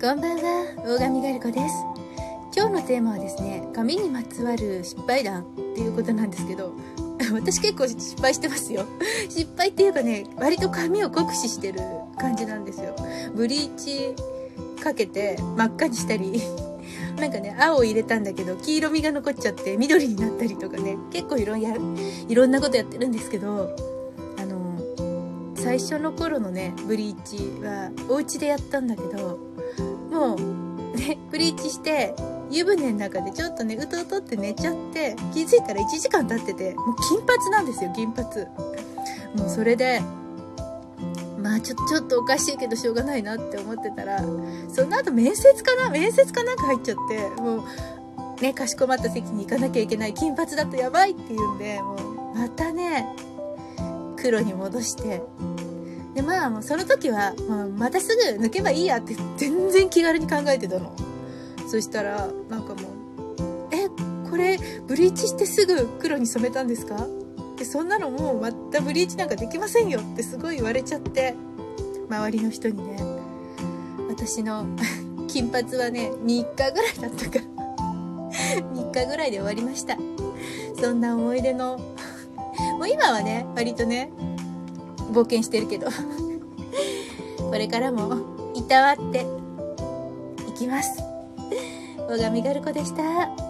こんばんは、大神ガルコです。今日のテーマはですね、髪にまつわる失敗談っていうことなんですけど、私結構失敗してますよ。失敗っていうかね、割と髪を酷使してる感じなんですよ。ブリーチかけて真っ赤にしたり、なんかね、青を入れたんだけど、黄色みが残っちゃって緑になったりとかね、結構いろんやいろんなことやってるんですけど、最初の頃のね、ブリーチはお家でやったんだけど、もう、ね、ブリーチして、湯船の中でちょっとね、うとうとって寝ちゃって、気づいたら1時間経ってて、もう金髪なんですよ、金髪。もうそれで、まあちょちょっとおかしいけどしょうがないなって思ってたら、その後面接かな面接かなんか入っちゃって、もう、ね、かしこまった席に行かなきゃいけない。金髪だとやばいって言うんで、もう、またね、黒に戻して、でまあもうその時は、まあ、またすぐ抜けばいいやって全然気軽に考えてたの。そしたらなんかもう「えこれブリーチしてすぐ黒に染めたんですか?」でそんなのもうまたブリーチなんかできませんよってすごい言われちゃって。周りの人にね。私の 金髪はね3日ぐらいだったか。ら3日ぐらいで終わりました。そんな思い出のもう今はね割とね冒険してるけど これからもいたわっていきます。小上ガルコでした。